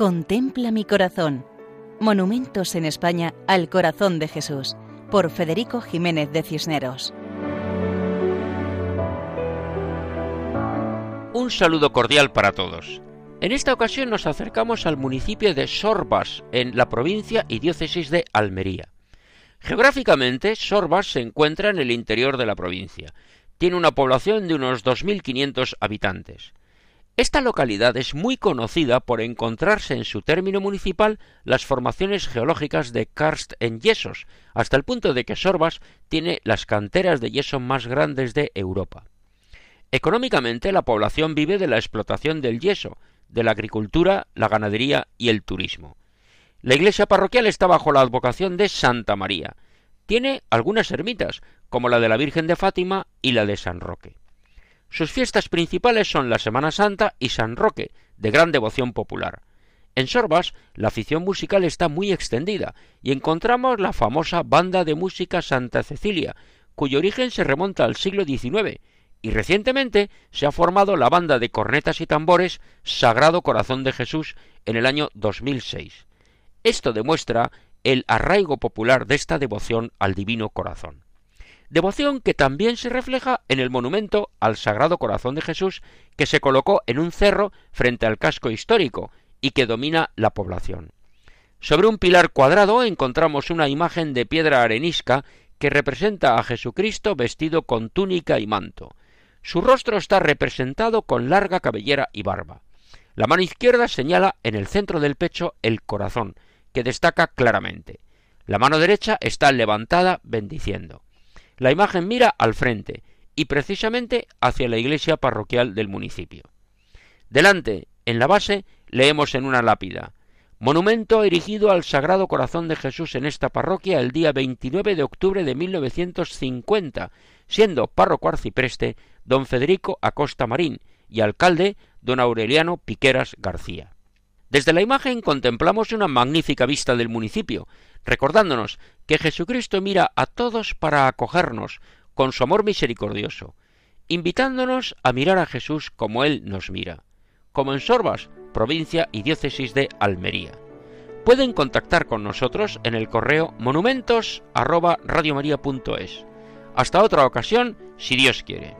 Contempla mi corazón. Monumentos en España al corazón de Jesús, por Federico Jiménez de Cisneros. Un saludo cordial para todos. En esta ocasión nos acercamos al municipio de Sorbas, en la provincia y diócesis de Almería. Geográficamente, Sorbas se encuentra en el interior de la provincia. Tiene una población de unos 2.500 habitantes. Esta localidad es muy conocida por encontrarse en su término municipal las formaciones geológicas de karst en yesos, hasta el punto de que Sorbas tiene las canteras de yeso más grandes de Europa. Económicamente la población vive de la explotación del yeso, de la agricultura, la ganadería y el turismo. La iglesia parroquial está bajo la advocación de Santa María. Tiene algunas ermitas, como la de la Virgen de Fátima y la de San Roque. Sus fiestas principales son la Semana Santa y San Roque, de gran devoción popular. En Sorbas, la afición musical está muy extendida y encontramos la famosa banda de música Santa Cecilia, cuyo origen se remonta al siglo XIX, y recientemente se ha formado la banda de cornetas y tambores Sagrado Corazón de Jesús en el año 2006. Esto demuestra el arraigo popular de esta devoción al Divino Corazón devoción que también se refleja en el monumento al Sagrado Corazón de Jesús que se colocó en un cerro frente al casco histórico y que domina la población. Sobre un pilar cuadrado encontramos una imagen de piedra arenisca que representa a Jesucristo vestido con túnica y manto. Su rostro está representado con larga cabellera y barba. La mano izquierda señala en el centro del pecho el corazón, que destaca claramente. La mano derecha está levantada bendiciendo. La imagen mira al frente y precisamente hacia la iglesia parroquial del municipio. Delante, en la base, leemos en una lápida Monumento erigido al Sagrado Corazón de Jesús en esta parroquia el día 29 de octubre de 1950, siendo párroco arcipreste don Federico Acosta Marín y alcalde don Aureliano Piqueras García. Desde la imagen contemplamos una magnífica vista del municipio, recordándonos que Jesucristo mira a todos para acogernos con su amor misericordioso, invitándonos a mirar a Jesús como Él nos mira, como en Sorbas, provincia y diócesis de Almería. Pueden contactar con nosotros en el correo monumentos Hasta otra ocasión, si Dios quiere.